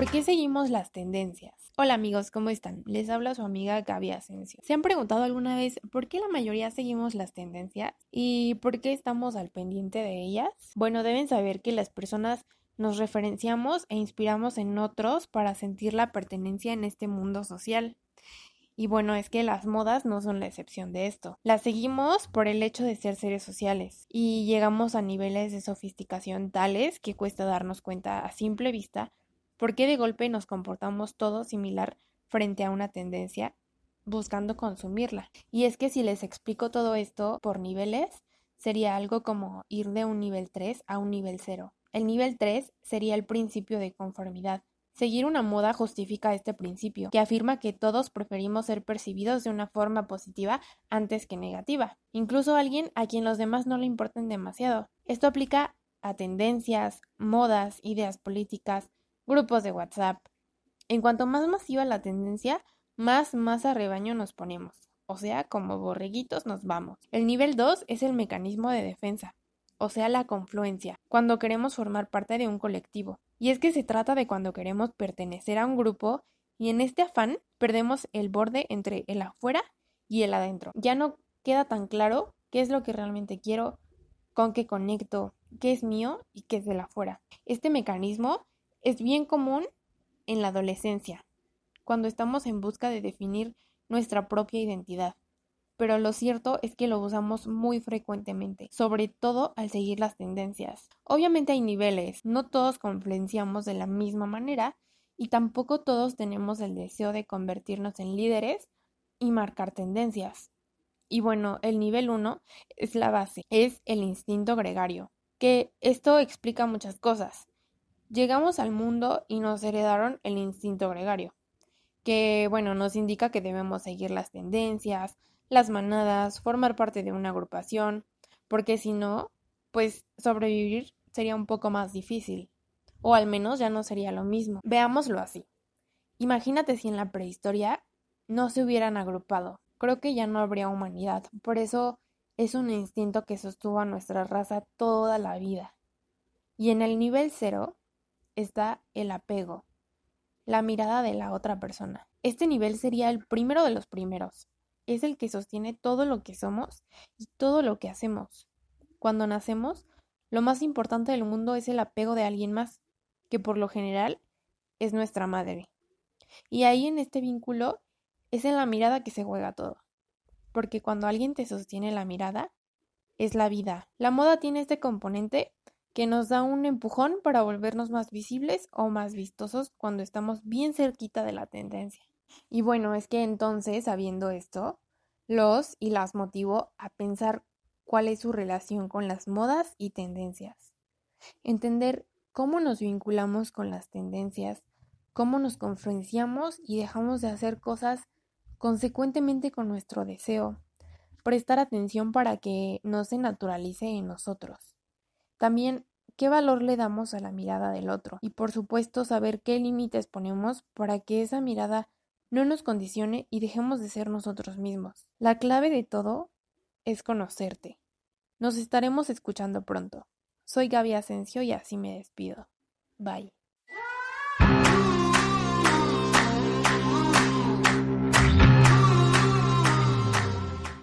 ¿Por qué seguimos las tendencias? Hola amigos, ¿cómo están? Les habla su amiga Gaby Asensio. ¿Se han preguntado alguna vez por qué la mayoría seguimos las tendencias y por qué estamos al pendiente de ellas? Bueno, deben saber que las personas nos referenciamos e inspiramos en otros para sentir la pertenencia en este mundo social. Y bueno, es que las modas no son la excepción de esto. Las seguimos por el hecho de ser seres sociales y llegamos a niveles de sofisticación tales que cuesta darnos cuenta a simple vista por qué de golpe nos comportamos todos similar frente a una tendencia buscando consumirla. Y es que si les explico todo esto por niveles, sería algo como ir de un nivel 3 a un nivel 0. El nivel 3 sería el principio de conformidad. Seguir una moda justifica este principio, que afirma que todos preferimos ser percibidos de una forma positiva antes que negativa, incluso alguien a quien los demás no le importen demasiado. Esto aplica a tendencias, modas, ideas políticas, grupos de WhatsApp. En cuanto más masiva la tendencia, más más a rebaño nos ponemos, o sea, como borreguitos nos vamos. El nivel 2 es el mecanismo de defensa o sea, la confluencia, cuando queremos formar parte de un colectivo. Y es que se trata de cuando queremos pertenecer a un grupo y en este afán perdemos el borde entre el afuera y el adentro. Ya no queda tan claro qué es lo que realmente quiero, con qué conecto, qué es mío y qué es del afuera. Este mecanismo es bien común en la adolescencia, cuando estamos en busca de definir nuestra propia identidad pero lo cierto es que lo usamos muy frecuentemente, sobre todo al seguir las tendencias. Obviamente hay niveles, no todos confluenciamos de la misma manera y tampoco todos tenemos el deseo de convertirnos en líderes y marcar tendencias. Y bueno, el nivel 1 es la base, es el instinto gregario, que esto explica muchas cosas. Llegamos al mundo y nos heredaron el instinto gregario, que bueno, nos indica que debemos seguir las tendencias, las manadas, formar parte de una agrupación, porque si no, pues sobrevivir sería un poco más difícil, o al menos ya no sería lo mismo. Veámoslo así. Imagínate si en la prehistoria no se hubieran agrupado. Creo que ya no habría humanidad. Por eso es un instinto que sostuvo a nuestra raza toda la vida. Y en el nivel cero está el apego, la mirada de la otra persona. Este nivel sería el primero de los primeros es el que sostiene todo lo que somos y todo lo que hacemos. Cuando nacemos, lo más importante del mundo es el apego de alguien más, que por lo general es nuestra madre. Y ahí en este vínculo es en la mirada que se juega todo. Porque cuando alguien te sostiene la mirada, es la vida. La moda tiene este componente que nos da un empujón para volvernos más visibles o más vistosos cuando estamos bien cerquita de la tendencia. Y bueno, es que entonces, sabiendo esto, los y las motivo a pensar cuál es su relación con las modas y tendencias. Entender cómo nos vinculamos con las tendencias, cómo nos confluenciamos y dejamos de hacer cosas consecuentemente con nuestro deseo. Prestar atención para que no se naturalice en nosotros. También qué valor le damos a la mirada del otro y por supuesto saber qué límites ponemos para que esa mirada no nos condicione y dejemos de ser nosotros mismos. La clave de todo es conocerte. Nos estaremos escuchando pronto. Soy Gaby Asensio y así me despido. Bye.